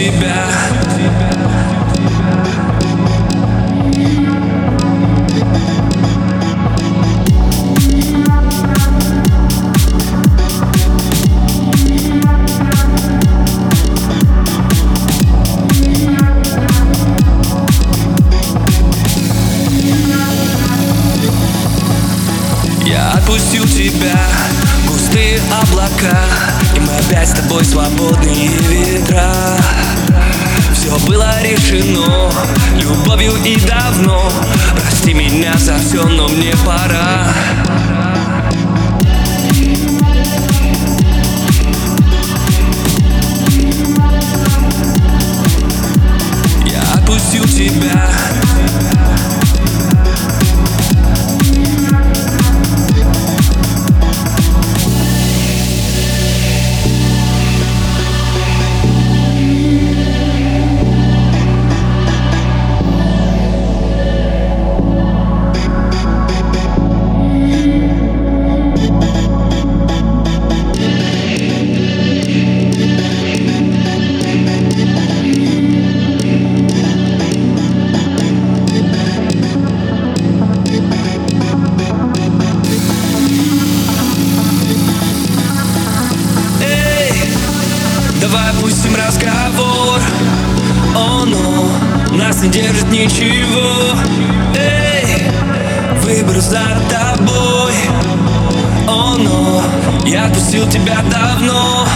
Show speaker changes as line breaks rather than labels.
тебя. Я отпустил тебя, густые облака И мы опять с тобой свободные ветра было решено. Любовью и давно. Прости меня за все, но мне пора давай опустим разговор. О, но нас не держит ничего. Эй, выбор за тобой. О, но я отпустил тебя давно